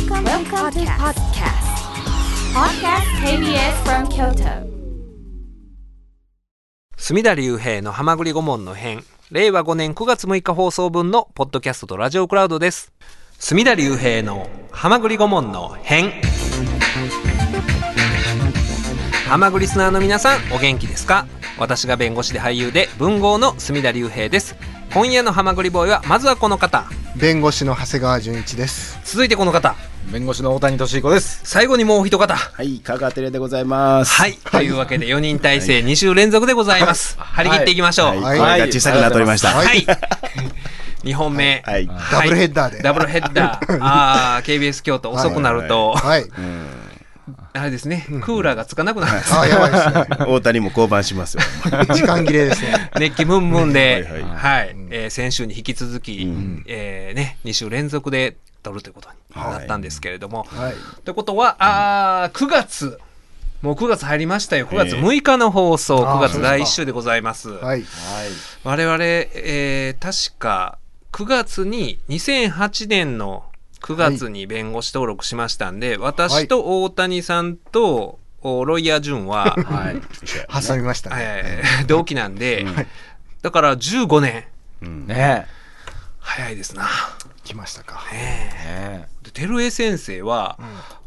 Welcome, Welcome to podcast. Podcast. KBS from Kyoto. 隅田隆平の浜栗顧問の編令和5年9月6日放送分のポッドキャストとラジオクラウドです。隅田隆平の浜栗顧問の編浜栗リスナーの皆さんお元気ですか？私が弁護士で俳優で文豪の隅田隆平です。今夜の浜栗ボーイはまずはこの方。弁護士の長谷川純一です。続いてこの方弁護士の大谷俊彦です。最後にもう一方。はい、香川照れでございます。はい、というわけで4人体制2週連続でございます、張り切っていきましょう。はい、はい、はい小さくなっておりました。はい。2本目、はい。ダブルヘッダーで。ダブルヘッダー。ああ、KBS 京都遅くなると、はい。あれですね、クーラーがつかなくなる。んです。あ、やばいですね。大谷も降板しますよ。時間切れですね。熱気ムンムンで、はいはい、えー先週に引き続き、えーね、2週連続で撮るということになったんですけれども。はい。ということは、あー9月、もう9月入りましたよ。9月6日の放送、9あー月第1週でございます。はい。我々、えー確か9月に2008年の9月に弁護士登録しましたんで、私と大谷さんとおロイヤー潤は、はい。挟みましたね。えー同期なんで、だから15年ね早いですな。来ましたか。え。ねで照江先生は、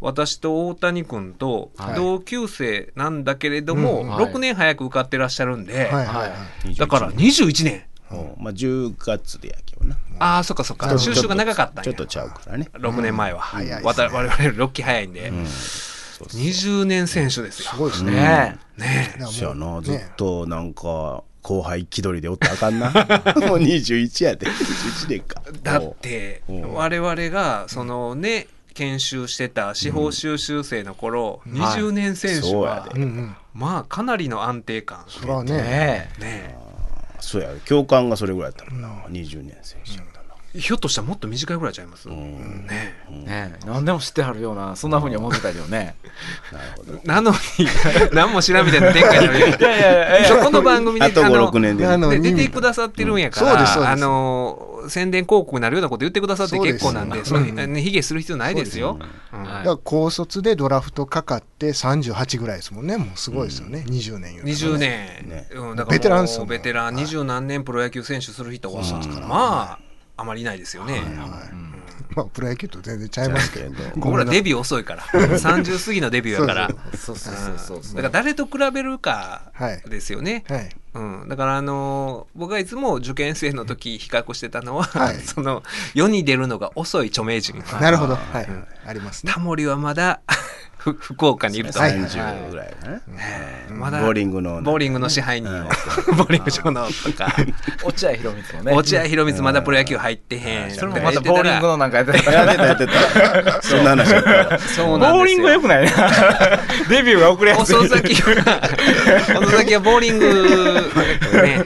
私と大谷君とはい同級生なんだけれども、うんはい6年早く受かってらっしゃるんで、はいはいははい。だから21年。うんまあ、10月でやけどな。ああ、そっかそっか。収集が長かったんやちょっとちゃうからね。6年前は。早いですねわた我々より6期早いんで。うん。そうそう20年選手ですよ。すごいですねね。ねだからもうそうやな、ずっねとなんか、後輩気取りでおったらあかんな。もう21やで。21年か。だってうん我々がそのね研修してた司法修習生の頃、はい20年選手そうやは、でうんうん。まあかなりの安定感それはえ。ね。ねねそうや、教官がそれぐらいやったもんな。20年選手やったな。ひょっとしたらもっと短いぐらいちゃいます、うん。ねえ。ねえ。何でも知ってはるような、そんな風に思ってたけどね。なるほど。なのに 何も調べてない展開に いやいやいやいや。この番組であと5、の6年で。あので出てくださってるんやから、そうですそうです。あの宣伝広告になるようなこと言ってくださって結構なんでそうですそれね卑下する必要ないですよ。うんはいだから高卒でドラフトかかって38ぐらいですもんね。もうすごいですよね。20年言うとね。20年、ね。うん、だからベテランっすよね。ベテランはい。二十何年プロ野球選手する人は、まああまりいないですよね。まあ、プロ野球と全然ちゃいますけど。僕らデビュー遅いから 30過ぎのデビューやからそうそうそうそう。だから誰と比べるかはいですよね。はい。うん、だからあのー僕がいつも受験生の時比較してたのは、はい その世に出るのが遅い著名人、なるほど。はい。ありますね。タモリはまだふ福岡にいると、はい。30ぐらいかな。えーまだボーリングのボーリングの支配人を、ボーリング場のとか。落合博満もね。落合博満まだプロ野球入ってへん、それもまたボーリングのなんかやってた。やってたやってた。そんな話。そう。なんですよ。ボーリングは良くないな。デビューが遅れやすい。遅咲きは遅咲きはボーリングね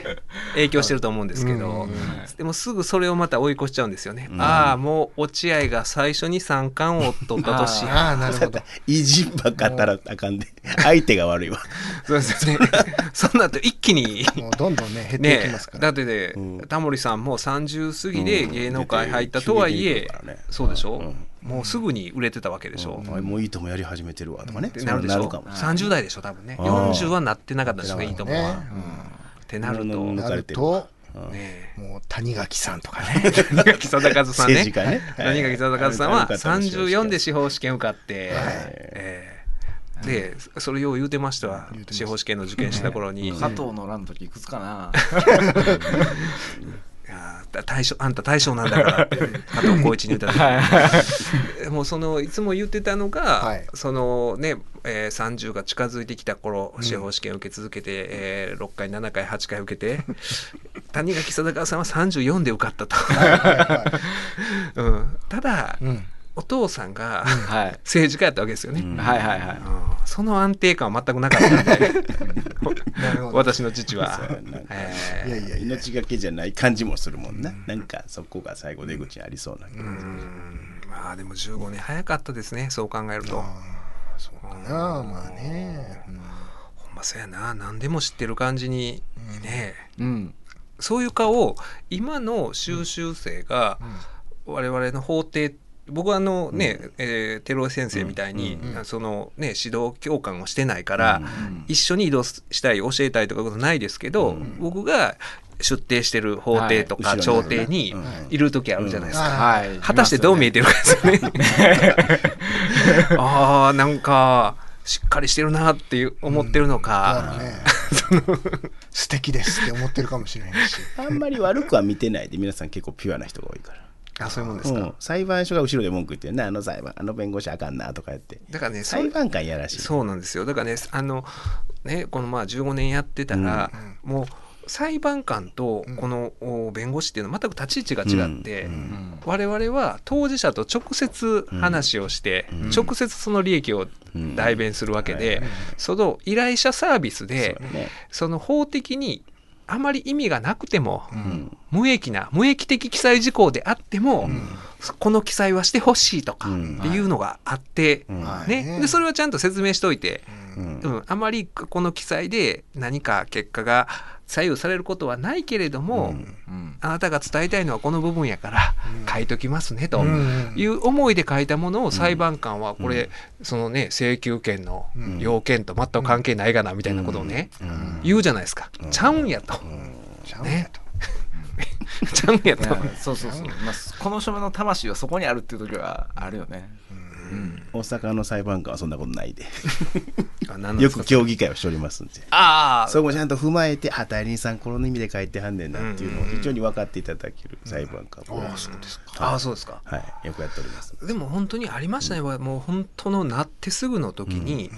影響してると思うんですけど、でもすぐそれをまた追い越しちゃうんですよね、ああもう落合が最初に三冠を取った年。やああ、なるほど。偉人ばっかったらあかんで。相手が悪いわ。そうですね。そんなと一気に。もうどんどんね、減っていきねますから。だってね、タモリさんも30過ぎで芸能界入ったとはいえ、そうでしょ、もうすぐに売れてたわけでしょ、あもういいともやり始めてるわとかね。なるでしょ？そうるかも。30代でしょ多分ね。あー40はなってなかったですねいいともは、ねってなると、うんなると、ねもう谷垣さんとかね。谷垣貞和さんね。ね。谷垣貞和さんはある方の司法試験34で司法試験受かって、えーでそれよう言うてましたわ。司法試験の受験した頃に、加藤の乱の時いくつかな。いやー大将あんた大将なんだからって加藤浩一に言った。時 もうそのいつも言ってたのが、はい。そのね、えー30が近づいてきた頃司法試験受け続けて、えー6回7回8回受けて 谷垣貞和さんは34で受かったと、うん、ただ、うん。お父さんが、はい。政治家やったわけですよね、はいはいはい。うんその安定感は全くなかったんで なるほど。私の父はえーいやいや。命がけじゃない感じもするもんな。なんかそこが最後出口にありそうな気がする。うんまあでも15年早かったですねそう考えると。そうかな、まあね。うんほんまそうやな何でも知ってる感じにね、うん。そういう顔を今の修習生が我々の法廷僕はあのね、えー、テロ先生みたいに、そのね指導教官をしてないから、一緒に移動したい教えたいとかことないですけど、僕が出廷してる法廷とかはい。朝廷にいる時あるじゃないですか。はい。果たしてどう見えてるかですよね。ああなんかしっかりしてるなっていう思ってるのだかか、らね。素敵ですって思ってるかもしれへんし。あんまり悪くは見てないで皆さん結構ピュアな人が多いから。あそういうもんですか。うん、裁判所が後ろで文句言ってるなあの裁判あの弁護士あかんなとか言って。だからねそう裁判官やらしい。そうなんですよ。だからねあのねこのまあ15年やってたら、もう裁判官とこのお弁護士っていうのは全く立ち位置が違って、うん。我々は当事者と直接話をして、直接その利益を代弁するわけで、その依頼者サービスで、ね。その法的にあまり意味がなくても、うん。無益な無益的記載事項であっても、この記載はしてほしいとかうん。っていうのがあって、うん。はい。ね、でそれはちゃんと説明しておいて、うん。うん、あまりこの記載で何か結果が左右されることはないけれども、うん。あなたが伝えたいのはこの部分やから書いときますねと。うん。いう思いで書いたものを裁判官はこれ、そのね請求権の要件と全く関係ないがなみたいなことをね、言うじゃないですか、ちゃうんやと、ちゃうんやと。ちゃうんやと、そうそうそう、まあ、この書面の魂はそこにあるっていう時はあるよね、大阪の裁判官はそんなことないで。よく協議会をしておりますんで。ああそこちゃんと踏まえてあ代理人さんこの意味で書いてはんねんなっていうのを非常に分かっていただける裁判官は、あそうですか。ああそうですか。はい、よくやっております。でも本当にありましたね、もう本当のなってすぐの時に、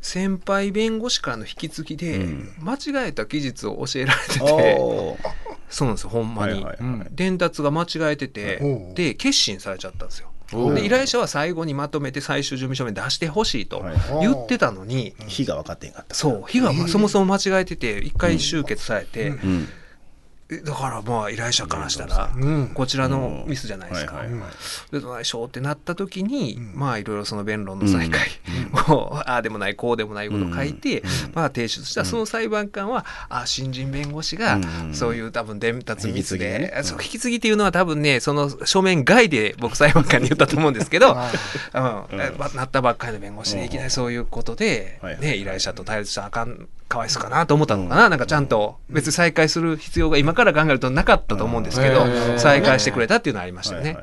先輩弁護士からの引き継ぎで、うん。間違えた記述を教えられてて、そうなんですよほんまに、はいはいはいうん。伝達が間違えてて、で決心されちゃったんですよで依頼者は最後にまとめて最終準備書面出してほしいとはい。言ってたのに、日が分かってへんかったそう。日がそもそも間違えてて一回終結されて、うん。えだからまあ依頼者からしたら、うん。こちらのミスじゃないですか。でどないしょうってなった時に、まあいろいろその弁論の再開 を、ああでもないこうでもないことを書いて、まあ提出したその裁判官は、あ新人弁護士がうん。そういう多分伝達ミスで、引き継ぎっていうのは多分ねその書面外で僕裁判官に言ったと思うんですけど、なったばっかりの弁護士でいきなりそういうことで、ね、依頼者と対立したらあかんかわいそうかなと思ったのかな、なんかちゃんと別に再開する必要が今から考えるとなかったと思うんですけど、再開してくれたっていうのはありましたよね。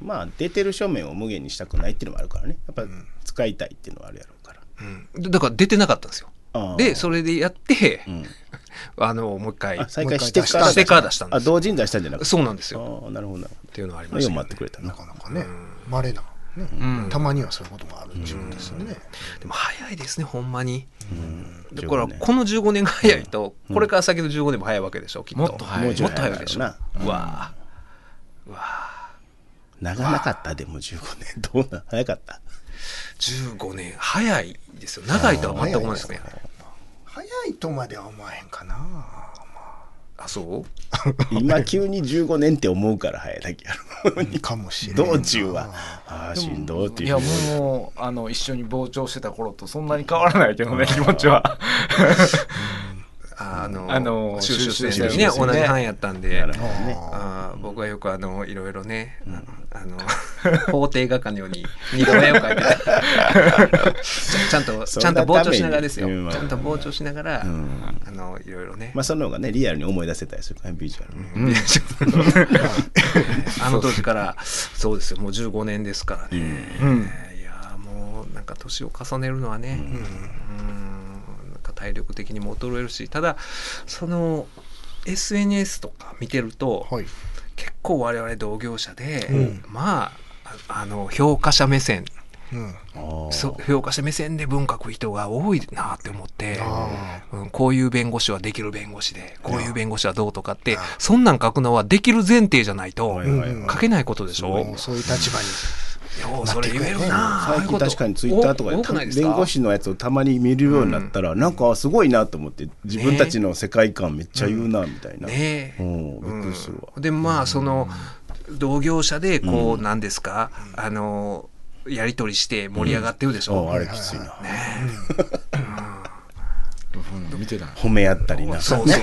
まあ出てる書面を無限にしたくないっていうのもあるからね。やっぱ使いたいっていうのはあるやろうから。うん。でだから出てなかったんですよ。でそれでやって、うん。あのもう一回あ再開してから出した。んですあ同時に出したんじゃなくて。そうなんですよ。なるほど。なるほっていうのはありましたけど待ってくれたななかなかね。まれなね。うん。たまにはそういうことがある。っていうんですよね。でも早いですねほんまに。うん。だから15年。この15年が早いと、これから先の15年も早いわけでしょきっと。もっと早い。もっと早いでしょ。うわーうわ長なかったでも15年どうなん早かった？ー15年早いですよ。長いとは全く思いますね。早いとまでは思わへんかなあそう？今急に15年って思うから早いだけやろ。かもしれな。い道中は。ああしんどいっていう。いやもうあの一緒に傍聴してた頃とそんなに変わらないけどね気持ちは。あのあの収集してね同じ班やったんで。なる僕はよくあのいろいろね、あの 法廷画家のように二度目を描いてた。ちゃんとちゃんと傍聴しながらですよ、ちゃんと傍聴しながら、ん。あのいろいろね、まあその方がねリアルに思い出せたりするかビジュアルねうん。あの当時からそうですよ。もう15年ですからね、うん。いやーもうなんか年を重ねるのはね、うん。なんか体力的にも衰えるしただその SNS とか見てると、はい結構我々同業者で、うん。まあああの評価者目線。うん。そう評価者目線で文書く人が多いなって思って、あうん、こういう弁護士はできる弁護士でこういう弁護士はどうとかってそんなん書くのはできる前提じゃないと書けないことでしょ、もうそういう立場にようそれ言えるな。最近確かにツイッターとかで弁護士のやつをたまに見るようになったら、なんかすごいなと思って自分たちの世界観めっちゃ言うなみたいな、ねえ。うんびっくりするわ、うん。でまあその同業者でこうなんですか、あのやり取りして盛り上がってるでしょ、ああれきついな、ね 褒め合ったりなそうそう。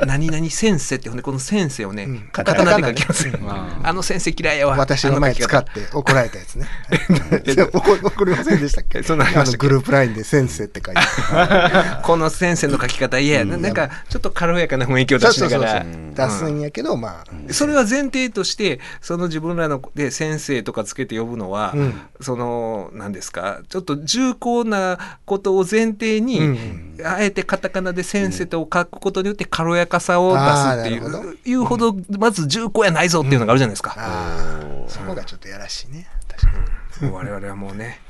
何々先生ってほんでこの先生をね、んカタカナで書きますよ。ああの先生嫌いやわ。私の前使っって怒られたやつね。怒怒りませんでしたっけ？そんなんありましたっけあのグループラインで先生って書いてあこの先生の書き方嫌やな。なんかちょっと軽やかな雰囲気をる。出そうそうそうしながら。出すんやけど、まあ、それは前提としてその自分らので先生とかつけて呼ぶのは、うんその何ですかちょっと重厚なことを前提に、うんあえてカタカナで先生と書くことによって軽やかさを出すっていあーなるほど。ういうほどまず重厚やないぞっていうのがあるじゃないですか。ああ、そこがちょっとやらしいね。確かに。もう我々はもうね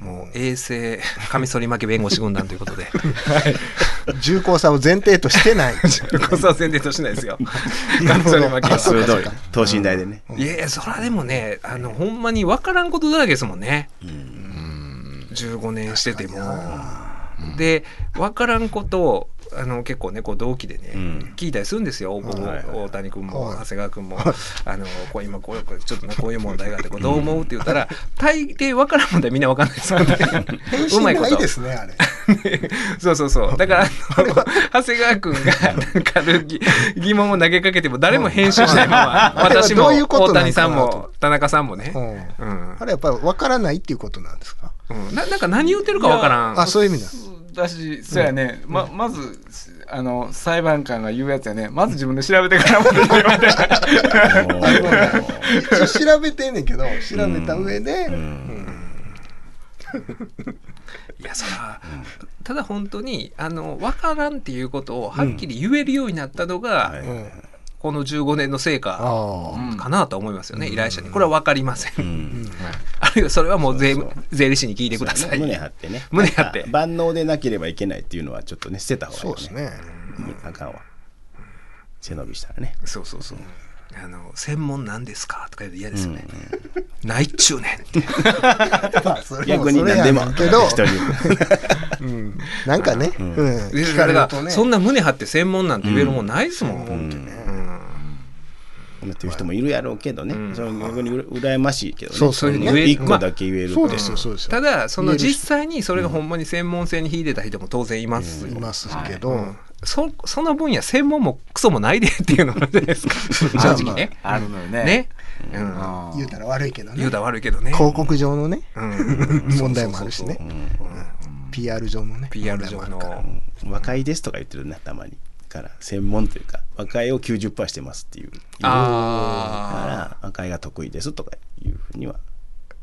もう衛生カミソリ負け弁護士軍団ということで。重厚さを前提としてない。こそは前提としないですよ。カミソリ負けは。鋭い。等身大でね。いやいやそれはでもねあのほんまに分からんことだらけですもんね。15年してても。で分からんことをあの結構ねこう同期でね、うん。聞いたりするんですよ。大谷君もはい。長谷川君も。あのこう今こうちょっとねこういう問題があってこうどう思うって言ったら大抵分からん問題みんな分かんないですよ。ね 返信ないですね、あれ。そうそうそう。だから 長谷川君がなんかる疑疑問を投げかけても誰も返信しないまま私も大谷さんも田中さんもね、うん。うん。あれやっぱり分からないっていうことなんですか？うん。ななんか何言ってるか分からん。あ、そういう意味だ。だしそうやね、ままずあの裁判官が言うやつやね。まず自分で調べてからも 調べてんねんけど、調べた上で、いやそら、ただ本当にあの分からんっていうことをはっきり言えるようになったのが、はいうんこの15年の成果かなと思いますよね、依頼者に。これは分かりません、うん。あるいはそれはもう税税理士に聞いてください。胸張ってね。胸張って。万能でなければいけないっていうのはちょっとね捨てたあ、方がいいよね。そうですね。うんあかんわ。背伸びしたらね。そうそうそう。あの専門なんですかとか言うと嫌ですよね、ないっちゅうねんって。逆に何でもけど、うん。なんかね、うん。で聞かれだからるとね、そんな胸張って専門なんて言えるもんないですもん、っていう人もいるやろうけどね、うん。それ逆にうら羨ましいけどね。そ一個だけ言えるって、そうですよ、そうですよ。ただその実際にそれがほんまに専門性に秀でた人も当然いますよ、いますけど、うん。そその分野専門もクソもないでっていうのがあるじゃないですか？正直ね。あるのよね。ね、うん、言うたら悪いけどね。言う。たら悪いけどね。広告上のね、うん、問題もあるしね。PR 上のね。PR 上問題もあるから。の和解ですとか言ってるねたまにから専門というか和解を90%してますっていう。だあから和解が得意ですとかいうふうには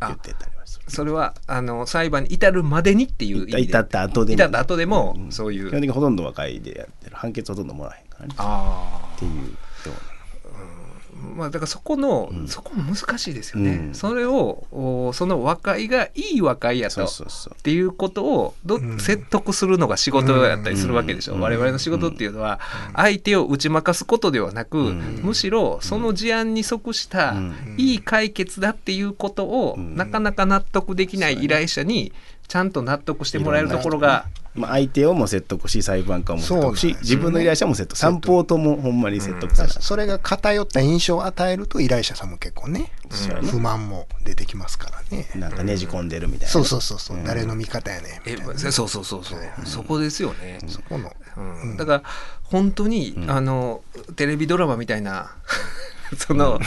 言ってたりはする。あそれはあの裁判に至るまでにっていう意味で。至った後でも。至った後でもそういう、基本的にほとんど和解でやってる。判決ほとんどもらえへんからね。あっていうような。あまあだからそこの、そこも難しいですよね、うん。それをおその和解がいい和解やとそうそうそう。っていうことをどん。説得するのが仕事やったりするわけでしょ、うん。我々の仕事っていうのは相手を打ち負かすことではなく、うん。むしろその事案に即したうん。いい解決だっていうことをうん。なかなか納得できない依頼者にちゃんと納得してもらえるところがまあ、相手をも説得し裁判官も説得しね。自分の依頼者も説得三方ともほんまに説得せなそれが偏った印象を与えると依頼者さんも結構ね、そうやね。不満も出てきますからね。なんかねじ込んでるみたいな。そうそうそうそう、うん。誰の味方やねんみえたいな。そうそうそうそう、そこですよね。そこの、うん。だから本当に、あのテレビドラマみたいな その、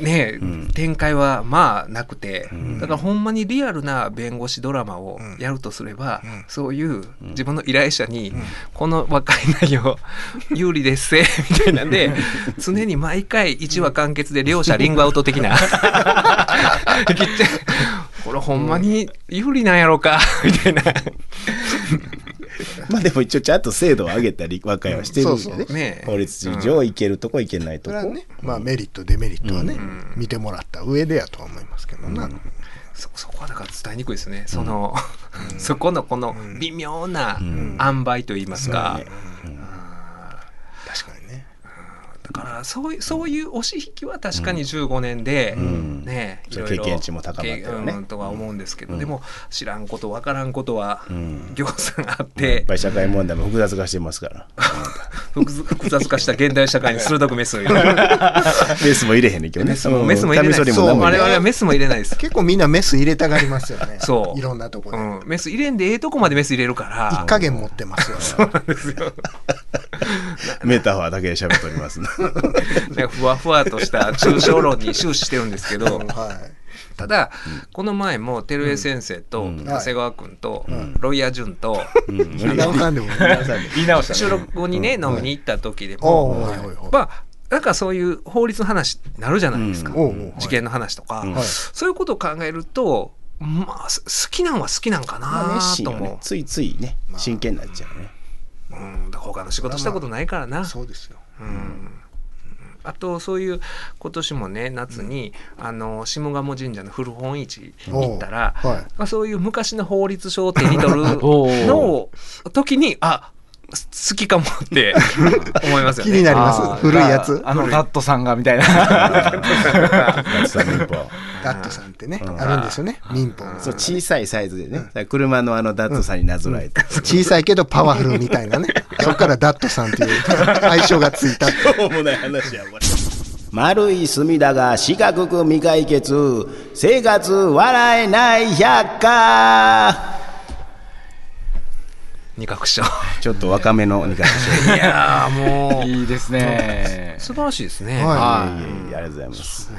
ねん。展開はまあなくて、ん。だからほんまにリアルな弁護士ドラマをやるとすれば、ん。そういう自分の依頼者に、この和解内容 有利ですせみたいなんで 常に毎回1話完結で両者リングアウト的な。これほんまに有利なんやろうかみたいな。まあでも一応ちゃんと精度を上げたり和解はしてるんでね。そうね法律上いけるとこいけないとこ、それはね、まあメリット、デメリットはね、見てもらった上でやとは思いますけどな。そそこはだから伝えにくいですね、その、そこのこの微妙な塩梅といいますか。だからそういうそういう押し引きは確かに15年で、ん。ねそれ経験値も高まったよね。とは思うんですけど、うん。でも知らんこと分からんことはんぎょうさんあっやってぱり社会問題も複雑化してますから。複複雑化した現代社会に鋭くメスを入れる。メスも入れへんねんけどね。メスもメスも入れない。カミソリも何も我入れない。々はメスも入れないです。結構みんなメス入れたがりますよね。そう。いろんなとこで。うん、メス入れんでええとこまでメス入れるから。一加減持ってますよ。メタファーだけで喋っておりますな。なんかふわふわとした抽象論に終始してるんですけど。はただ、この前も照江先生とうん。長谷川君と、ロイヤー潤と、収録後にね、飲みに行った時でも、まあなんかそういう法律の話になるじゃないですか、事件の話とか、そういうことを考えるとまあす好きなんは好きなんかまあなと思う、。ねついついね、真剣になっちゃうね。うん、他の仕事したことないからな、そうですよ。うんあとそういう今年もね夏に、あの下鴨神社の古本市行ったら、はい。まあ、そういう昔の法律書を手に取る のを時にあす好きかもって思いますよね。気になります。古いやつ。あのダットさんがみたいな。ダットさんってね、うん。あるんですよね。民法の。そう小さいサイズでね、車のあのダットさんになぞらえて、小さいけどパワフルみたいなね。そこからダットさんっていう 愛称がついた。しょうもない話やこれ。丸い隅田が四角く未解決。生活笑えない百科二角師匠。ちょっと若めの二回しいやーもういいですね素晴らしいですね。はいはいありがとうございます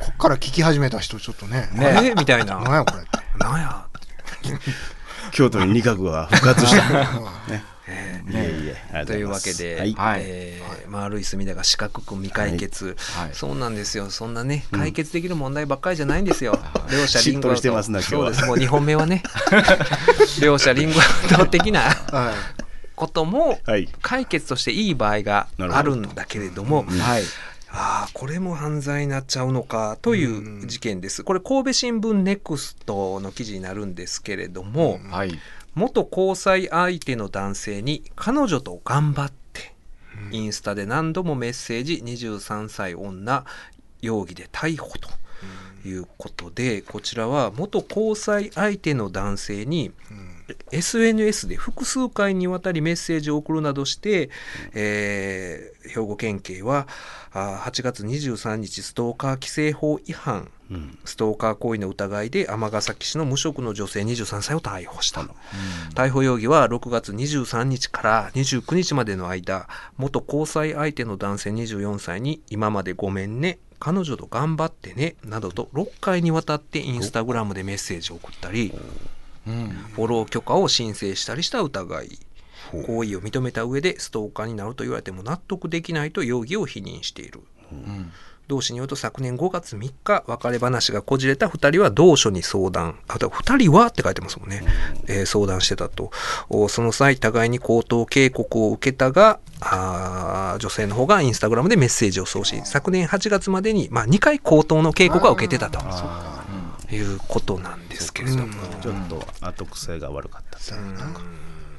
こっから聞き始めた人ちょっとね。あれ？みたいな。なんやこれって。なんや？京都に二角が復活した ねいえいえありがというわけで、はい。はいえー丸い。隅田が四角く未解決、はい。そうなんですよ。そんなね解決できる問題ばっかりじゃないんですよ、両者リンゴしてますな今日は。そうです。もう2本目はね。両者リンゴアウト的なはい。こともはい。解決としていい場合があるんだけれども、はい。ああこれも犯罪になっちゃうのかという事件です。これ神戸新聞ネクストの記事になるんですけれども、はい元交際相手の男性に彼女と頑張って、インスタで何度もメッセージ23歳女容疑で逮捕ということでこちらは元交際相手の男性に SNS で複数回にわたりメッセージを送るなどして、えー兵庫県警はあー8月23日ストーカー規制法違反うん。ストーカー行為の疑いで尼崎市の無職の女性23歳を逮捕した。の、逮捕容疑は6月23日から29日までの間元交際相手の男性24歳に今までごめんね彼女と頑張ってねなどと6回にわたってインスタグラムでメッセージを送ったりうん。フォロー許可を申請したりした疑い。行為を認めた上でストーカーになると言われても納得できないと容疑を否認している。うん同氏によると昨年5月3日別れ話がこじれた2人は同署に相談。あと2人はって書いてますもんね、えー相談してたと。おその際互いに口頭警告を受けたがあー女性の方がインスタグラムでメッセージを送信。昨年8月までに、まあ、2回口頭の警告は受けてたと。いうことなんですけれども、ちょっと後癖が悪かったそう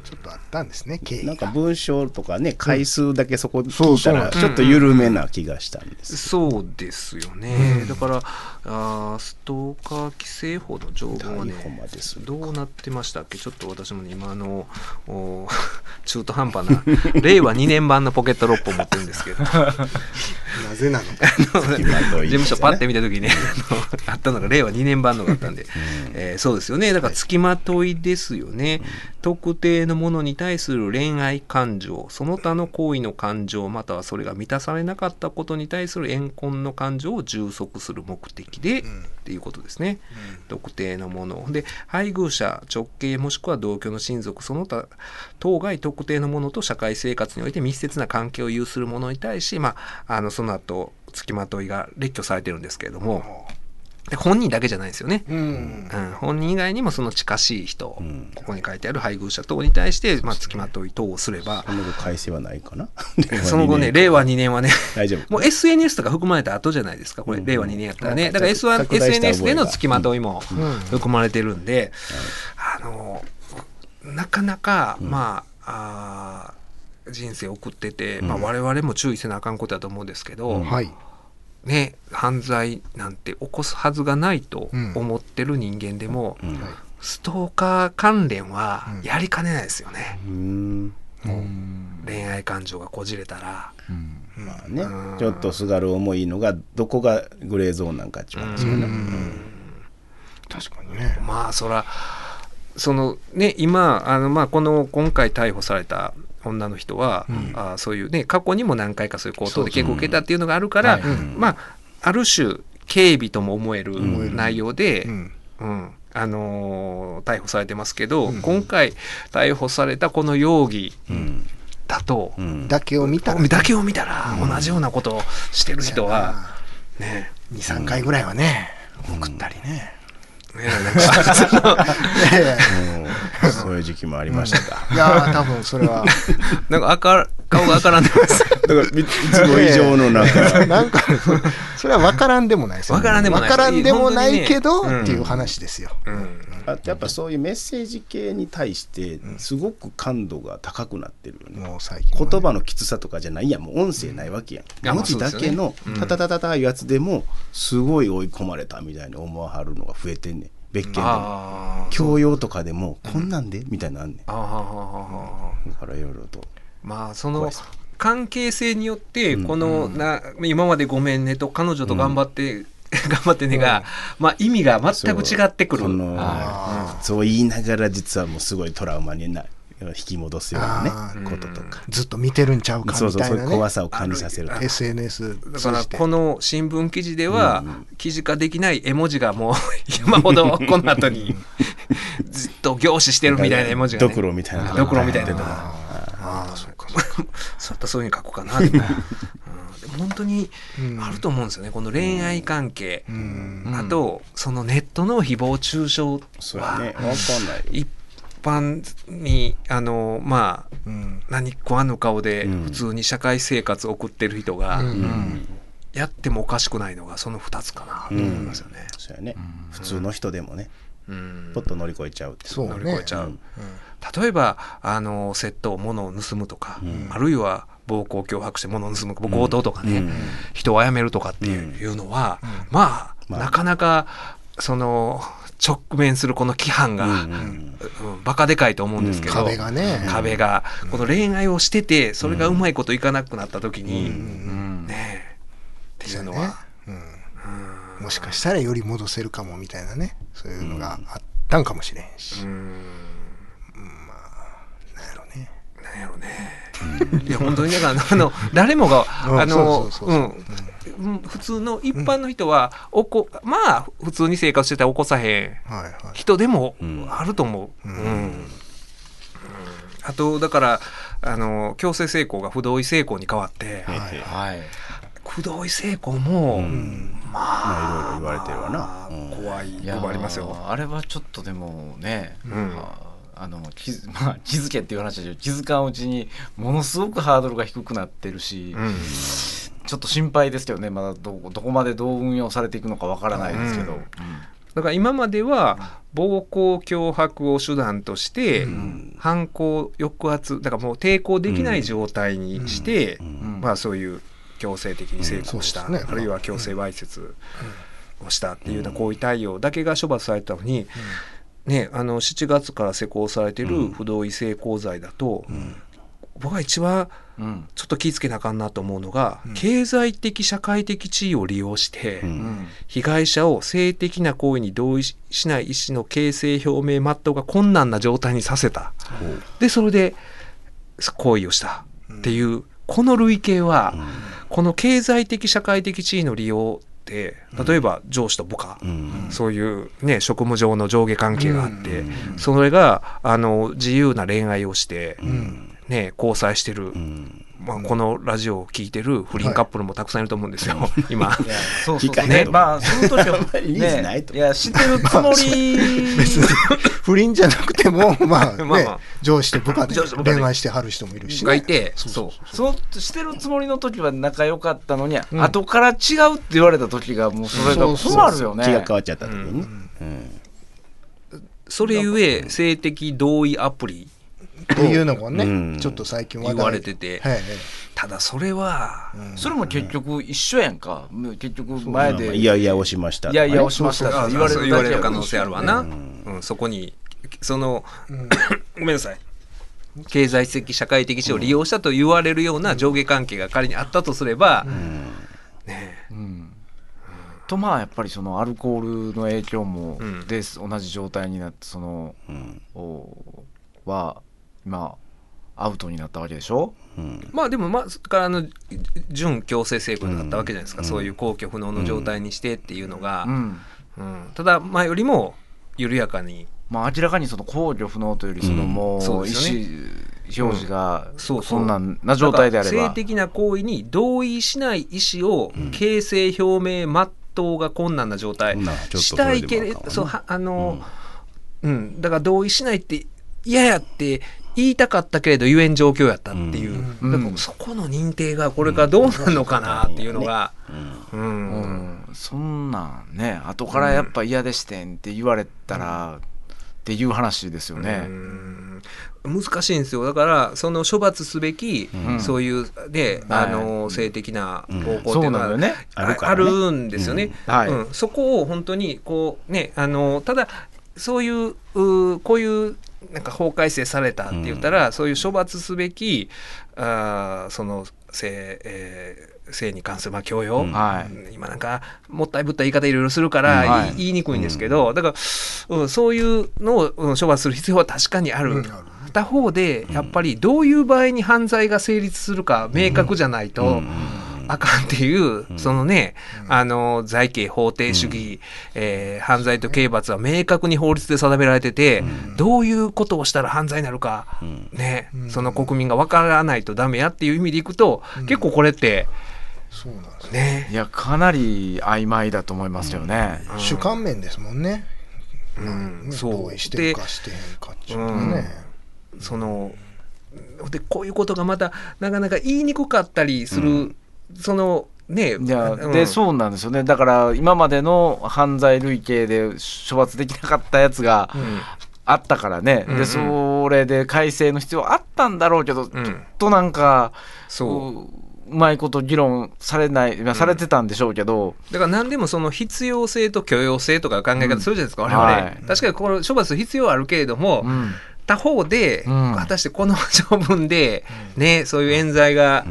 ちょっとあったんですね、経緯が。なんか文章とかね回数だけそこ聞いたらちょっと緩めな気がしたんですそうですよね、だからあーストーカー規制法の条文はねどうなってましたっけ？ちょっと私もね今あのお 中途半端な令和2年版のポケットロックを持ってるんですけど。なぜなのか。事務所パッて見た時にねあったのが令和2年版のがあったんで、えーそうですよね。だから付きまといですよね、特定のものに対する恋愛感情その他の行為の感情またはそれが満たされなかったことに対する怨恨の感情を充足する目的で、っていうことですね、特定のもの。で配偶者直系もしくは同居の親族その他当該特定のものと社会生活において密接な関係を有するものに対し、まあ、あのその後付きまといが列挙されてるんですけれどもで本人だけじゃないですよね。うん。うん、本人以外にもその近しい人、ん。ここに書いてある配偶者等に対して、まあ、付きまとい等をすれば。その後改正はないかな。その後ね令和2年はね。大丈夫。もう SNS とか含まれた後じゃないですかこれ、うん。令和2年やったらね。うんだから S1 拡大した覚えが。SNS での付きまといもうん。含まれてるんで、あのなかなか、まああー人生送ってて、まあ、我々も注意せなあかんことだと思うんですけど、はいね、犯罪なんて起こすはずがないと思ってる人間でも、うん。ストーカー関連はうん。やりかねないですよね、うん。恋愛感情がこじれたら。まあね。うんちょっとすがる思いのがどこがグレーゾーンなんかっていう話よね。確かにね。まあそらそのね今あのまあこの今回逮捕された女の人は、あそういうね過去にも何回かそういう口頭で結構受けたっていうのがあるから、はい。まあある種軽微とも思える内容で、うん。うん。あのー逮捕されてますけど、今回逮捕されたこの容疑うん。だと、うん。だけを見たら。だけを見たら同じようなことをしてる人は、ね。23回ぐらいはね送ったりねねなんか。そういう時期もありましたか。いやー多分それは。なんか赤顔が赤らんでます。だからいいつも以上の なんかなんかそそれは分からんでもないですよ分からんでもない分からんでもないけど、ね。っていう話ですよ、うん。あとやっぱそういうメッセージ系に対してすごく感度が高くなってるよね、もう最近はね、言葉のきつさとかじゃないやん。もう音声ないわけやん、や文字だけのタタタタタいうやつでもすごい追い込まれたみたいに思わはるのが増えてんねん。別件でも。教養とかでもこんなんでみたいなのあんねん。だからいろいろとまあその関係性によってうん。このな今までごめんねと彼女と頑張って、頑張ってねが、まあ意味が全く違ってくる。そのあそう言いながら実はもうすごいトラウマにな引き戻すようなねこととか。ずっと見てるんちゃうかそうそうそうみたいなね怖さを感じさせる SNS だからこの新聞記事ではうん記事化できない絵文字がもう 山ほどこの後にずっと凝視してるみたいな絵文字が、ね、ドクロみたいなドクロみたいな そうやったらそういうふうに書くかな、うん、でも本当にうん。あると思うんですよね。この恋愛関係、うん。あとそのネットの誹謗中傷そうやはね。分かんない。一般にあのまあうん。何食わぬ顔でうん。普通に社会生活を送ってる人がやってもおかしくないのがその2つかなと思いますよね。そうやね。普通の人でもね。うん。ポッと乗り越えちゃうってそうね。乗り越えちゃう、うん例えばあの窃盗物を盗むとか、うん。あるいは暴行脅迫して物を盗む強盗とかね、うん。人を殺めるとかっていう,、のは、まあ、まあ。なかなかその直面するこの規範が、うんうんバカでかいと思うんですけど、壁がね。壁が。この恋愛をしててそれがうまいこといかなくなった時に、うん。ねえっていうのねは、うん。もしかしたらより戻せるかもみたいなねそういうのがあったんかもしれんし、うんなんやろね。いや本当にだからあの誰もがうん。あの普通の一般の人はおこまあ普通に生活してたら起こさへん。はいはい。人でもうん。あると思う。ううん。んうん。あとだからあの強制性交が不同意性交に変わって。不同意性交も、うん。まあまあいろいろ言われてるわな。怖いいや部分ありますよ。あれはちょっとでもね、うん。まああの気づ まあ、気づけっていう話だけど気づかんうちにものすごくハードルが低くなってるし、うん。ちょっと心配ですけどね。まだどこどこまでどう運用されていくのかわからないですけど、うん。だから今までは暴行脅迫を手段として犯行抑圧だからもう抵抗できない状態にして、うん。まあそういう強制的に成功した、あるいは強制わいせつをしたっていうような行為対応だけが処罰されたのに、ね、あの7月から施行されている不同意性交罪だと、僕が一番うん。ちょっと気ぃつけなあかんなと思うのが、経済的社会的地位を利用して、うん。うん被害者を性的な行為に同意ししない意思の形成表明全うが困難な状態にさせた。で、それで行為をしたっていう、この類型は、この経済的社会的地位の利用って、例えば上司と部下、うん。そういうね、職務上の上下関係があって、それが、あの、自由な恋愛をして、ね、交際してる、うん。まあ、このラジオを聞いてる不倫カップルもたくさんいると思うんですよ、今。いやそうそう理解ねと。まあその時は ねいや知ってるつもり 不倫じゃなくても まあねまあまあ。上司と部下で恋愛してはる人もいるし、ね、がいて、そうそう。そう。してるつもりの時は仲良かったのに、ん。後から違うって言われた時がもうそれが困るよね。気が変わっちゃった時にね。うん。それゆえ性的同意アプリっていうのもね、うん。ちょっと最近言われてて。はいはい。ただそれは、それも結局一緒やんか。もう結局前でいやいや押しました。いやいや押しましたあって言われる言われる可能性あるわな、うん。そこにその、ごめんなさい。経済的社会的視を利用したと言われるような上下関係が仮にあったとすれば、ねうん。とまあやっぱりそのアルコールの影響もうん。で同じ状態になってそのうん。おは今アウトになったわけでしょ？うん。まあでもまあそれからあの準強制性交だったわけじゃないですか、そういう公共不能の状態にしてっていうのが、うん。うん。ただ前よりも緩やかに。まあ明らかにその公序不能というよりそのうんもう意思表示がそうそう。そんなんな状態であれば。性的な行為に同意しない意思を形成表明全うが困難な状態、したいけれそれでもあかんわなそうはあの、うん。だから同意しないって嫌やって言いたかったけれど言えん状況やったっていう、うん。だからそこの認定がこれからどうなるのかなっていうのが、うん。うん。そんなんね後からやっぱ嫌でしてんって言われたらっていう話ですよね。うん。難しいんですよ。だからその処罰すべき、うん。そういうね、はい。あの性的な方向っていうのはなのよね。ああるからね。あるんですよね、うん。はい。うん。そこを本当にこうねあのただそういううこういうなんか法改正されたって言ったら、そういう処罰すべきあーその性,、えー性に関するまあ教養、うん。はい。今なんかもったいぶった言い方いろいろするから言い,、はい。言いにくいんですけど、だから、うん、そういうのをうん処罰する必要は確かにある。うん。ある他方でやっぱりどういう場合に犯罪が成立するか明確じゃないとあかんっていう、そのね、あの財形法定主義、えー犯罪と刑罰は明確に法律で定められてて、どういうことをしたら犯罪になるか、ね、その国民が分からないとダメやっていう意味でいくと、結構これってそうなんですね。いやかなり曖昧だと思いますよね。主観面ですもんね、うん。ねそう。同意してるかしてへんかっていうのはね、そのでこういうことがまたなかなか言いにくかったりする、そのねいやうん。でそうなんですよね。だから今までの犯罪類型で処罰できなかったやつがうん。あったからね、うんうん。でそれで改正の必要あったんだろうけど、ん。ちょっとなんかそう。ううまいこと議論されない、まあ、されてたんでしょうけど、だから何でもその必要性と許容性とか考え方するじゃないですか、うん。我々、はい。確かにこの処罰必要あるけれども、うん。他方で、うん。果たしてこの条文で、ね、そういう冤罪が、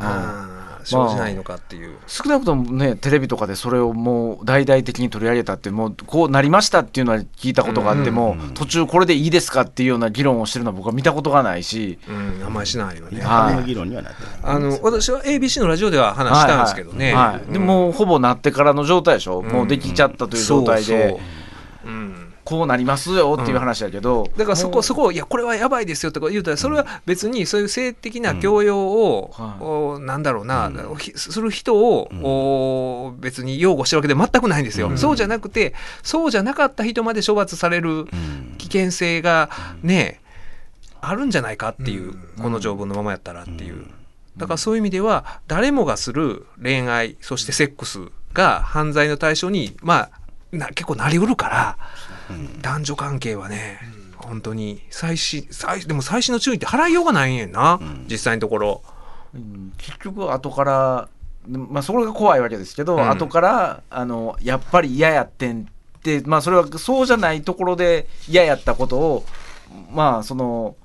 あー生じないのかっていう。少なくともねテレビとかでそれをもう大々的に取り上げたってもうこうなりましたっていうのは聞いたことがあっても、途中これでいいですかっていうような議論をしてるのは僕は見たことがないし、うん、あんまりしないよね。はい。の議論にはなってないあの私は ABC のラジオでは話したんですけどね。はいはい。はいうんでもうほぼなってからの状態でしょ、ん。もうできちゃったという状態で、そうそう。うんこうなりますよっていう話だけど、だからそこ、そこ、いや、これはやばいですよとか言うたら、それは別にそういう性的な強要を、はい。おなんだろうな、ひする人を、お別に擁護してるわけで全くないんですよ、そうじゃなくて、そうじゃなかった人まで処罰される危険性がね、あるんじゃないかっていう、この条文のままやったらっていう。だからそういう意味では、誰もがする恋愛、そしてセックスが犯罪の対象に、まあ、な結構なりうるから、男女関係はね、本当に最新最でも最新の注意って払いようがないんやんな、実際のところ。うん結局後から、まあ、それが怖いわけですけど、うん後からあのやっぱり嫌やってんって、まあ、それはそうじゃないところで嫌やったことをまあその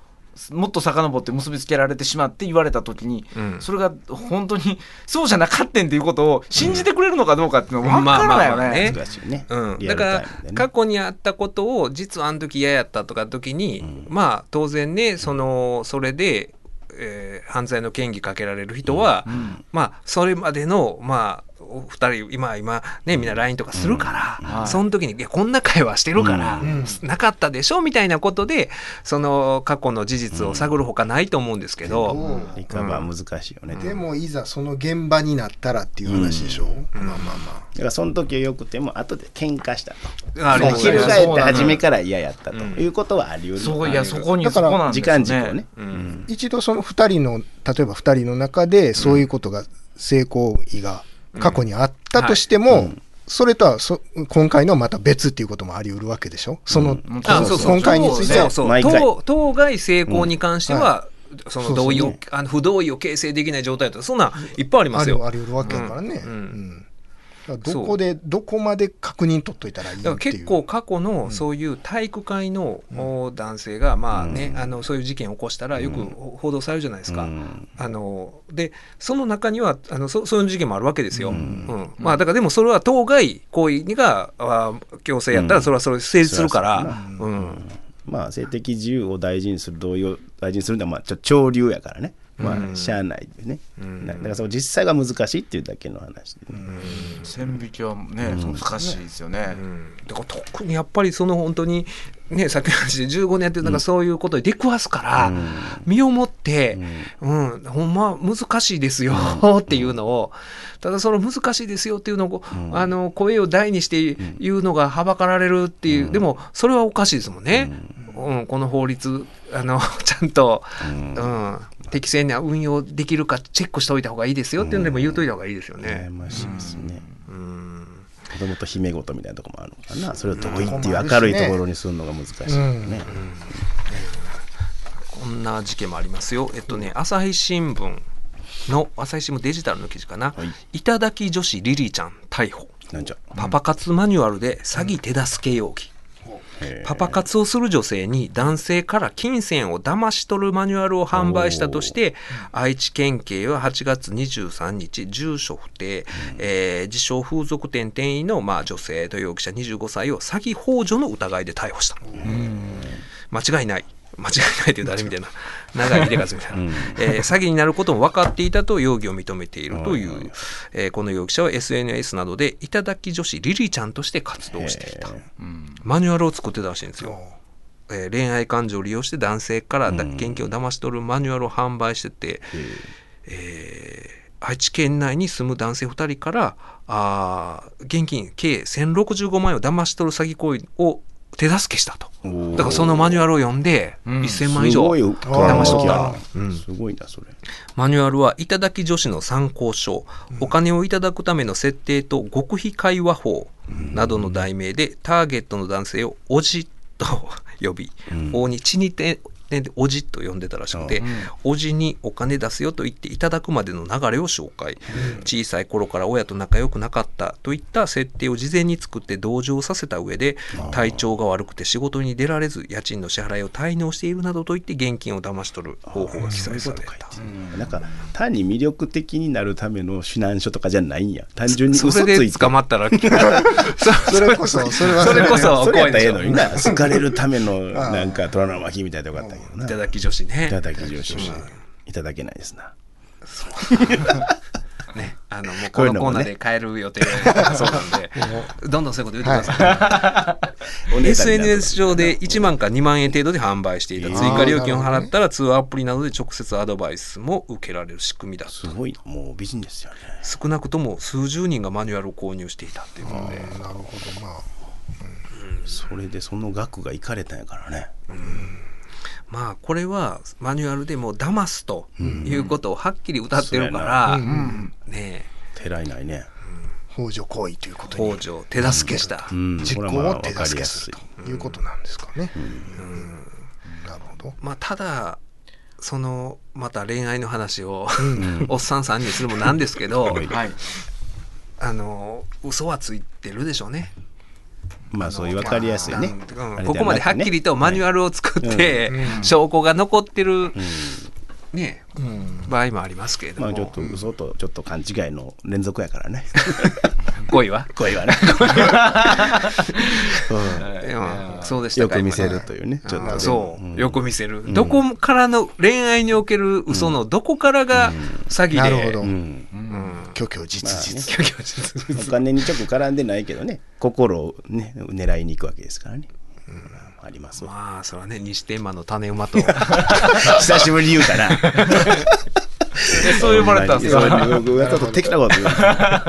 もっと遡って結びつけられてしまって言われた時に、うん。それが本当にそうじゃなかったんっていうことを信じてくれるのかどうかっていうのは分からないよまあまあまあね。ね。難しいね、うん、リアだから過去にあったことを実はあの時嫌やったとか時に、まあ当然ねそのそれで、えー犯罪の嫌疑かけられる人は、うん。まあそれまでのまあお二人今今ねみんな LINE とかするから、はい。その時にいやこんな会話してるから、うん。なかったでしょみたいなことでその過去の事実を探るほかないと思うんですけど、うん。リカバー難しいよね、でもいざその現場になったらっていう話でしょ、まあまあまあ。だからその時はよくても後で喧嘩したと。翻って初めから嫌やったということはあり得る。そういやそこにだからそこなんです時よ間軸をね、うん。一度その2人の例えば2人の中でそういうことが性行為が過去にあったとしても、それとはそ今回のまた別っていうこともあり得るわけでしょ？その、うん。あそうそう。今回については。そうそう。当当該成功に関しては、その同意を、そう。そうあの不同意を形成できない状態だとそんなんいっぱいありますよ。あり得るわけやからね。うんどこで、どこまで確認取っといたらいいっていう。結構過去のそういう体育会のお男性がまあね、あのそういう事件を起こしたらよく報道されるじゃないですか。うん。あのでその中にはあのそそういう事件もあるわけですよ。うん。まあ、だからでもそれは当該行為があ強制やったらそれはそれ成立するから、うん。まあ性的自由を大事にする同意を大事にするのはまあちょ潮流やからねまあしゃあないでね、だだからその実際が難しいっていうだけの話でね、線引きはね、難しいですよね。だから特にやっぱりその本当にねさっきの話で15年やってるなんかそういうことに出くわすから、身をもって、うん。ほんま難しいですよっていうのを。ただその難しいですよっていうのをこう、あの声を大にして言うのがはばかられるっていう、でもそれはおかしいですもんね、うんこの法律あの ちゃんと、うん。適正な運用できるかチェックしておいた方がいいですよっていうのでも言うといた方がいいですよね。悩ましいですね、うん。子供と姫事みたいなとこもあるのかな。それを同意っていう明るいところにするのが難しいよね、こんな事件もありますよ。えっとね、朝日新聞の朝日新聞デジタルの記事かな。はい。頂き女子リリーちゃん逮捕。なんじゃ。パパ活マニュアルで詐欺手助け容疑。パパ活をする女性に男性から金銭を騙し取るマニュアルを販売したとして愛知県警は8月23日住所不定、えー自称風俗店店員の、まあ、女性と容疑者25歳を詐欺幇助の疑いで逮捕した。間違いない間違いないというとあれみたいな長い入れ数みたいな、えー詐欺になることも分かっていたと容疑を認めているという、えーこの容疑者は SNS などで頂き女子リリーちゃんとして活動していた。マニュアルを作ってたらしいんですよ。えー恋愛感情を利用して男性から現金を騙し取るマニュアルを販売してて、えー。愛知県内に住む男性2人からあー現金計1065万円を騙し取る詐欺行為を手助けしたと。だからそのマニュアルを読んで1000万以上騙し取った。あすごいなそれ。マニュアルは頂き女子の参考書、お金をいただくための設定と極秘会話法などの題名でターゲットの男性をおじと呼び、大に血に点でおじと呼んでたらしくて、おじにお金出すよと言っていただくまでの流れを紹介、小さい頃から親と仲良くなかったといった設定を事前に作って同情させた上で体調が悪くて仕事に出られず家賃の支払いを滞納しているなどと言って現金を騙し取る方法が記載された。なんか単に魅力的になるための指南書とかじゃないんや。単純にそ嘘ついて。れで捕まったらそそれこそ、それはそれこそそれやったらええのにな。好かれるためのなんか虎の巻みたいでよかったけどな。いただき女子ね。いただき上司いただけないですな。ねあのもうここのコーナーで変える予定そうなんで。どんどんそういうこと言ってください、おネタになる SNS 上で1万から2万円程度で販売していた追加料金を払ったら通話アプリなどで直接アドバイスも受けられる仕組みだすごいなもう美人ですよね。少なくとも数十人がマニュアルを購入していたっていうことでなるほど、まあ。それでその額がいかれたんやからねまあこれはマニュアルでも騙すということをはっきり歌ってるから、ねてらいないね法助行為ということえに北条手助けした、うん。実行を手助けするということなん。ですかね。うん。なるほど。まあただそのまた恋愛の話を、おっさん。3人するもなん。ですけど、はい。あの嘘はついてるでしょうね。まあそういう分かりやすいね。ここまではっきりとマニュアルを作って、証拠が残ってる、ね場合もありますけれども、まあちょっと嘘とちょっと勘違いの連続やからね。恋は、声はね。うん。そうでしたかよく見せるというねちょっとね。そう、ん。よく見せる、どこからの恋愛における嘘のどこからが詐欺で、なるほど。う。ん。うん。虚虚実実。虚々実々お金に直絡んでないけどね。心をね狙いに行くわけですからね、あります。わまあそれはね西天満の種馬と 久しぶりに言うたなそう呼ばれたんですよ。ちょっと適当なこと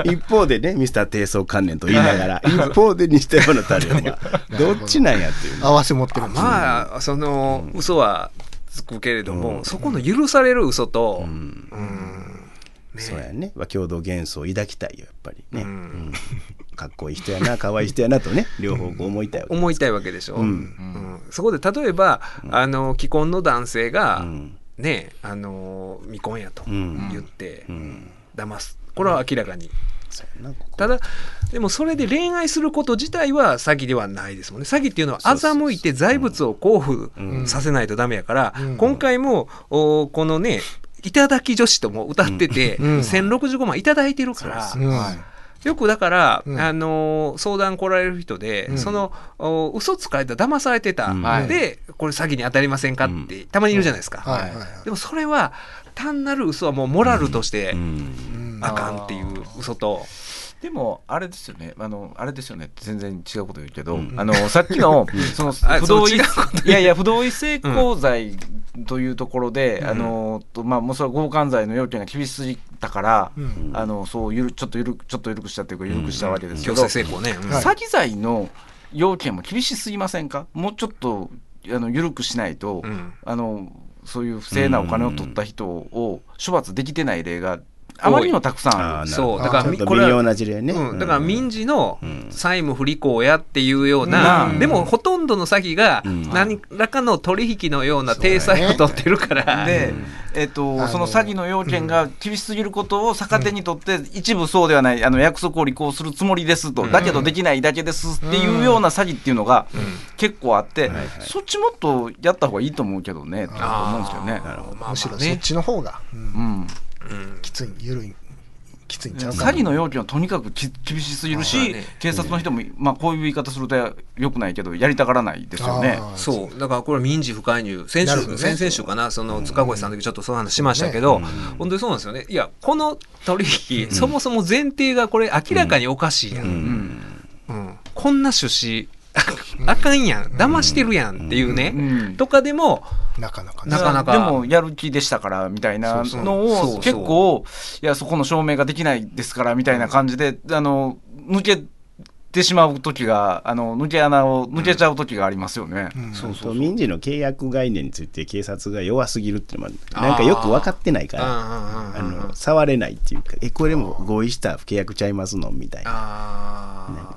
言う。一方でねミスター低層関連と言いながら一方で西天満の種馬 どっちなんやっていう。ね合わせ持ってる。まあその嘘はつくけれども、そこの許される嘘と、うん。ねそうやね、まあ、共同幻想を抱きたいよやっぱりね、うん。うんかっこいい人やな可愛い人やなとね両方こう思いたいわけ思いたいわけでしょ、うん。うん。そこで例えば、あの既婚の男性が、うん。ねあの未婚やとうん。言ってうん。騙す。これは明らかに、ただでもそれで恋愛すること自体は詐欺ではないですもんね。詐欺っていうのは欺いて財物を交付うん。させないとダメやから、うん。今回もおこのね頂き女子とも歌ってて、うん。1065万いただいてるから、うんよくだから、うん。あのー相談来られる人で、うん。そのお嘘つかれた騙されてた、うん。でこれ詐欺に当たりませんかって、たまにいるじゃないですか、はい。はいはい。でもそれは単なる嘘はもうモラルとしてあかんっていう嘘と、でもあれですよね。あのあれですよねって全然違うこと言うけど、うん。あのさっきの そのあ不同意いやいや不同意性交罪というところで、あのとまあもうそれは強姦罪の要件が厳しすぎたから、うん。あのそうゆるちょっとゆるちょっと緩くしたというか緩くしたわけですけ強ど、ね、詐欺罪の要件も厳しすぎませんか？もうちょっとあの緩くしないと、うん。あのそういう不正なお金を取った人を処罰できてない例があまりにもたくさんある。そう。だから微妙な事例ね、うん、だから民事のうん。債務不履行やっていうような、うん。でもほとんどの詐欺がうん。何らかの取引のような体裁を取ってるから、でうん、えっとその詐欺の要件が厳しすぎることを逆手にとって、一部そうではないあの約束を履行するつもりですと、うん。だけどできないだけですっていうような詐欺っていうのが結構あって、はいはい。そっちもっとやった方がいいと思うけどね。と思うんですけどね。むしろそっね、ちの方が、うんきつい緩いきついんちゃうか詐欺の要件はとにかくき厳しすぎるし、ね。警察の人も、まあ、こういう言い方するとよくないけどやりたがらないですよね。そう。だからこれは民事不介入。先週、ね。先々週かなその塚越さんの時ちょっとそういう話しましたけど、本当にそうなんですよね。いやこの取引、そもそも前提がこれ明らかにおかしいやん、ううんん。こんな趣旨 あかんやん。騙してるやんっていうね、うん。とかでもなかなかね。なかなか。でもやる気でしたからみたいなのそうそう。を結構いやそこの証明ができないですからみたいな感じであの抜けてしまう時があの抜け穴を抜けちゃう時がありますよね。うん。そうそう民事の契約概念について警察が弱すぎるっていうのもある。なんかよく分かってないからああの触れないっていうかえこれも合意した契約ちゃいますの？みたいな。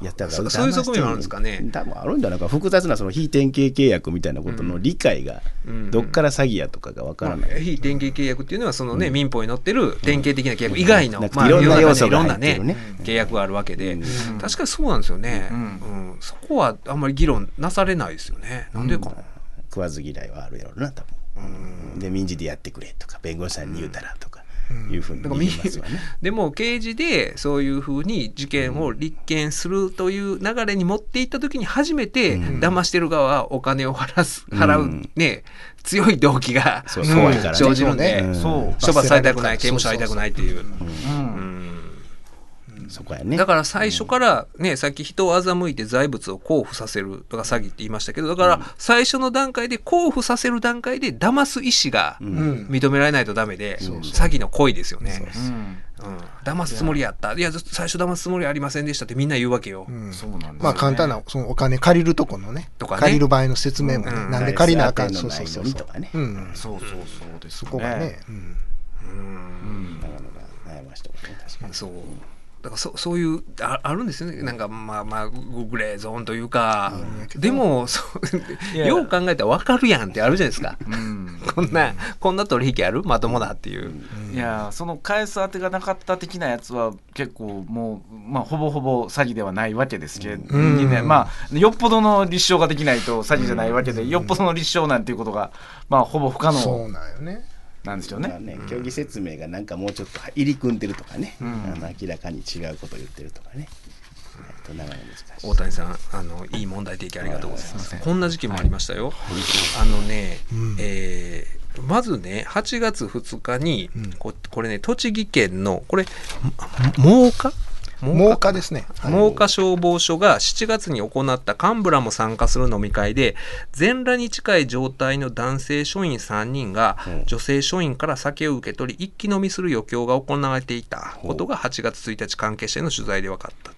やったら。そそういう側面もあるんですかね。多分あるんじゃないか。複雑なその非典型契約みたいなことの理解がうん。どっから詐欺やとかが分からない、非典型契約っていうのはそのね、民法に載ってる典型的な契約。以外の、なんかいろんな要素がねね。契約があるわけで、うん。確かにそうなんですよね、ううん。んそこはあんまり議論なされないですよね。なんでか。な、食わず嫌いはあるやろうな多分、で民事でやってくれとか弁護士さんに言うたらとかいうふうにますわね。でも刑事でそういうふうに事件を立件するという流れに持っていった時に初めてうん。騙してる側はお金を払す払う、うんね強い動機が生じるんで、うんそう処罰されたくない刑務所入りたくないっていう。うんそこやね。だから最初からね、さっき人を欺いて財物を交付させるとか詐欺って言いましたけどだから最初の段階で交付させる段階で騙す意思がううん。ん認められないとダメで、そう詐欺の行為ですよね。うん。うん、騙すつもりやった。いやず最初騙すつもりありませんでしたってみんな言うわけよ。うん。そうなんですよね。まあ簡単なそのお金借りるとこのねとかね。借りる場合の説明もね、うん。なんで借りなあかん、そうそうそうそう。そうそうそうですそよこがね、うん。うん。なかなか悩ましてもね確かに。そうだからそそういうああるんですよね。なんかまあまあググレーゾーンというか、でもそうよう考えたら分かるやんってあるじゃないですか。うん。こんなこんな取引ある？まともだっていう。いやその返す当てがなかった的なやつは結構もう、まあ、ほぼほぼ詐欺ではないわけですけど、うん。ね。まあ、よっぽどの立証ができないと詐欺じゃないわけで、よっぽどの立証なんていうことが、まあ、ほぼ不可能。そうなんよねなんですよまあね。ね競技説明がなんかもうちょっと入り組んでるとかね、うん。あの明らかに違うことを言ってるとかね、えっとなかなか難しい。大谷さんあのいい問題提起ありがとうございます。こんな時期もありましたよ。あのね、うん。えーまずね8月2日に、うん。ここれね栃木県のこれも真岡真岡ですね。はい。真岡消防署が7月に行った幹部らも参加する飲み会で全裸に近い状態の男性署員3人がうん。女性署員から酒を受け取り一気飲みする余興が行われていたことが8月1日関係者への取材で分かった。と。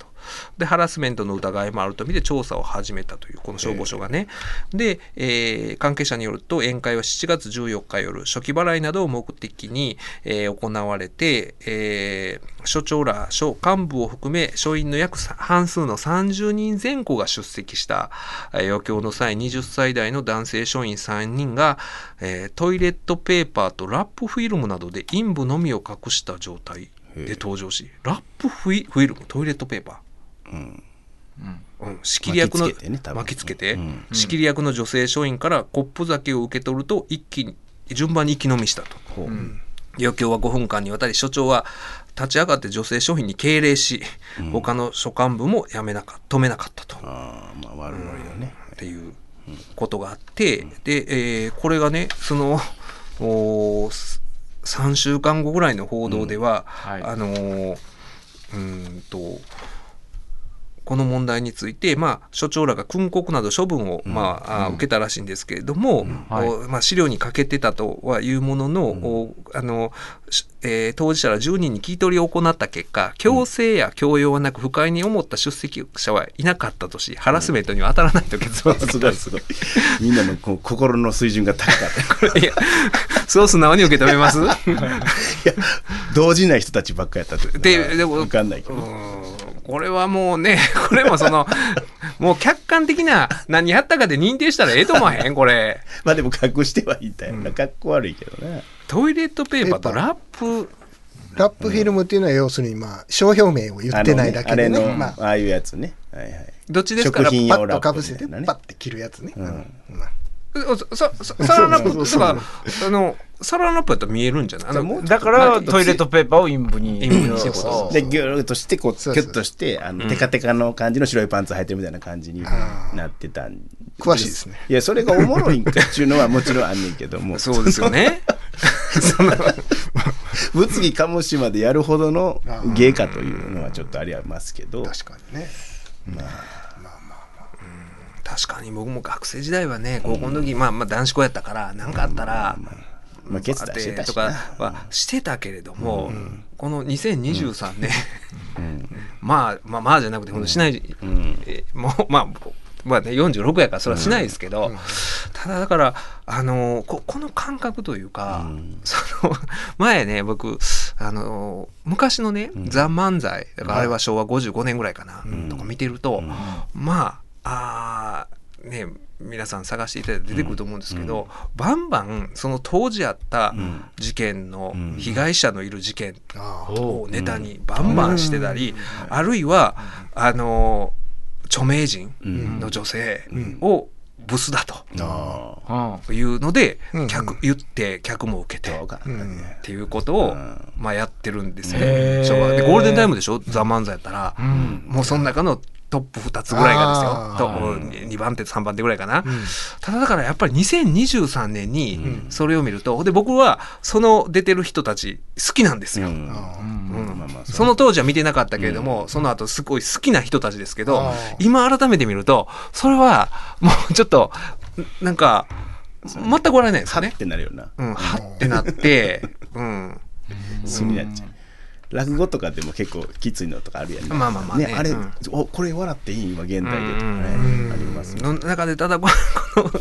でハラスメントの疑いもあると見て調査を始めたというこの消防署がね、で、えー関係者によると宴会は7月14日夜初期払いなどを目的に、えー行われて、えー所長ら署幹部を含め署員の約さ半数の30人前後が出席した、えー余興の際20歳代の男性署員3人が、えートイレットペーパーとラップフィルムなどで陰部のみを隠した状態で登場しラップフィルムトイレットペーパーうん、仕切り役の巻きつけて仕切り役の女性署員からコップ酒を受け取ると一気に順番に一気飲みしたと。余興は5分間にわたり所長は立ち上がって女性署員に敬礼し、他の署幹部もやめなか止めなかったと、ああまあ悪ノリだね。っていうことがあって、で、えーこれがねそのお3週間後ぐらいの報道では、はい。あのーうーんとこの問題について、まあ、所長らが訓告など処分を、まああ受けたらしいんですけれども、はい。おまあ、資料に欠けてたとはいうものの、おあのしえー当事者ら10人に聞き取りを行った結果強制や強要はなく不快に思った出席者はいなかったとしハラスメントには当たらないと結論付けた。すごいすごいみんなの心の水準が高かった。いやそう素直に受け止めます？いや動じない人たちばっかやったってででも分かんないけど、うーんこれはもうね、これもその、もう客観的な何やったかで認定したらええと思わへん？これ。まあでも隠してはいたよな、かっこ悪いけどねトイレットペーパーとラップ、ラップフィルムっていうのは要するにまあ商標名を言ってないだけでね。ねまあああいうやつね。はいはい。どっちですか食品パッ用ラップとかぶせてパッて切るやつね、うん。まあ。サランラップとか、あの、サランラップやったら見えるんじゃない？あのだからトイレットペーパーを陰部に陰部にしてこと。でギューッとしてこうキそうそう。ュッとしてあのテカテカの感じの白いパンツ履いてるみたいな感じになってたん詳しいですね。いやそれがおもろいんかっていうのはもちろんあんねんけども。そうですよね。物議かもしまでやるほどの芸かというのはちょっとありますけど。確かにね。確かに僕も学生時代はね、高校の時、まあまあ男子校やったから、なんかあったら、まあケツ出してたしとかなはしてたけれども、この2023年、まあまあまあじゃなくて、ほんとしない、えーもうまあ、まあね、46やからそれはしないですけど、ただだから、あのここの感覚というか、その 前ね僕あの昔のね「ザ・漫才」だからあれは昭和55年ぐらいかな、とか見てると、まああーね皆さん探していただいて出てくると思うんですけど、バンバンその当時あった事件の被害者のいる事件をネタにバンバンしてたり、あるいはあの著名人の女性をブスだというのでうん。客言って客も受けてっていうことを、まあ、やってるんですね。昭和。でゴールデンタイムでしょ「ザ・漫才」やったら、ん。もうその中のトップ2つぐらいがですよ。と2番手3番手ぐらいかな、ただだからやっぱり2023年にそれを見るとで僕はその出てる人たち好きなんですよ。その当時は見てなかったけれども、その後すごい好きな人たちですけど今改めて見るとそれはもうちょっとなんか全く笑えないですよね。はっ。てなるよな。うん、はってなって、うん、素になっちゃう落語とかでも結構きついのとかあるやんまあまあまあね。あれ、うん。おこれ笑っていい今現代でとかね、うんありますね。の中でただこの こ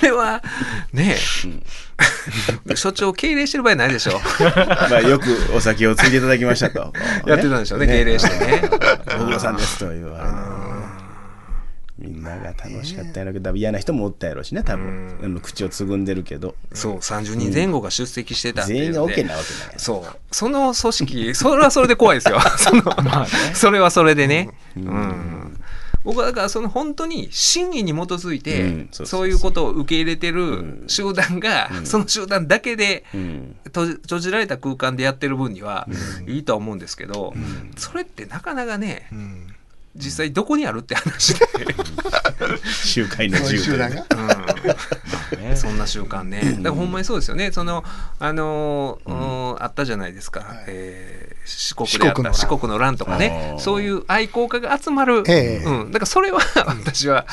れはねえ、所長敬礼してる場合ないでしょ。まあよくお酒をついていただきましたと。やってたんでしょうね敬礼してね。ご苦労さんですと言われなみんなが楽しかったやろうけど嫌な人もおったやろうしね多分。あの口をつぐんでるけど。そう30人前後が出席してたっていうので全員が OK なわけない。そう。その組織 それはそれで怖いですよ。その、それはそれでね、うん。僕はだからその本当に真意に基づいて、うん。そういうことを受け入れてる集団が、その集団だけでうん。閉じられた空間でやってる分にはいいとは思うんですけど、それってなかなかね、うん実際どこにあるって話で、集会のそういう銃集団が。うん。そんな習慣ね。だからほんまにそうですよね。そのあのーうんあったじゃないですか、えー四国であった四四国国の乱とかね。そういう愛好家が集まる、ええ。うん、だからそれは私は、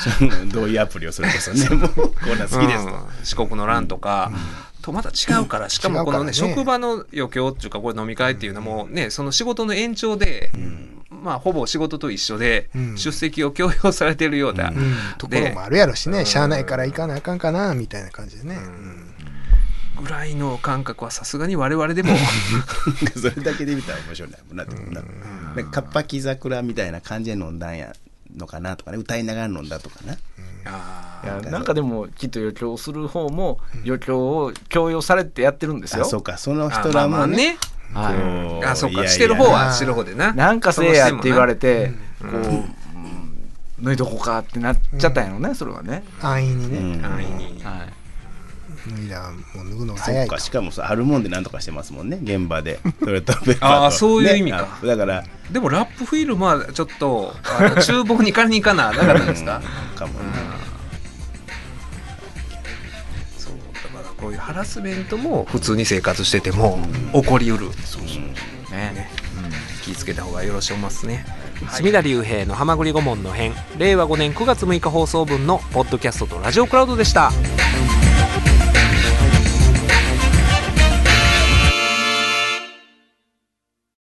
どういうアプリをそれこそね もうこんなん好きですと、うん。四国の乱とか、とまた違うから。しかもこのねね。職場の余興っていうかこれ飲み会っていうのもねその仕事の延長で、まあほぼ仕事と一緒で、うん。出席を強要されてるような、うん。ところもあるやろしね、しゃあないから行かなあかんかなみたいな感じでね、ぐらいの感覚はさすがに我々でも それだけで見たら面白いもんなって思うななんかカッパキ桜みたいな感じで飲んだんやのかなとかね。歌いながら飲んだとかなあいやなんかでもきっと余興する方も余興を強要されてやってるんですよ。あそうか。そのー人らもね。まあまあねはいあそういやいやかしてる方はしてる方でななんかせえやって言われてて、こう、うん脱いどこかってなっちゃったんやろね、それはね。安易にね、うん安易にはい。脱いだらもう脱ぐのがそ早いかしかもさあるもんでなんとかしてますもんね現場でトイレットペーパーとあーそういう意味かねあだからでもラップフィルムはちょっとあの厨房に借りに行かななかったですか、うんかもねそうこういうハラスメントも普通に生活してても起こりうる、ね。気ぃつけた方がよろしいますね。隅田隆平の「はまぐり顧問の編」令和5年9月6日放送分のポッドキャストとラジオクラウドでした。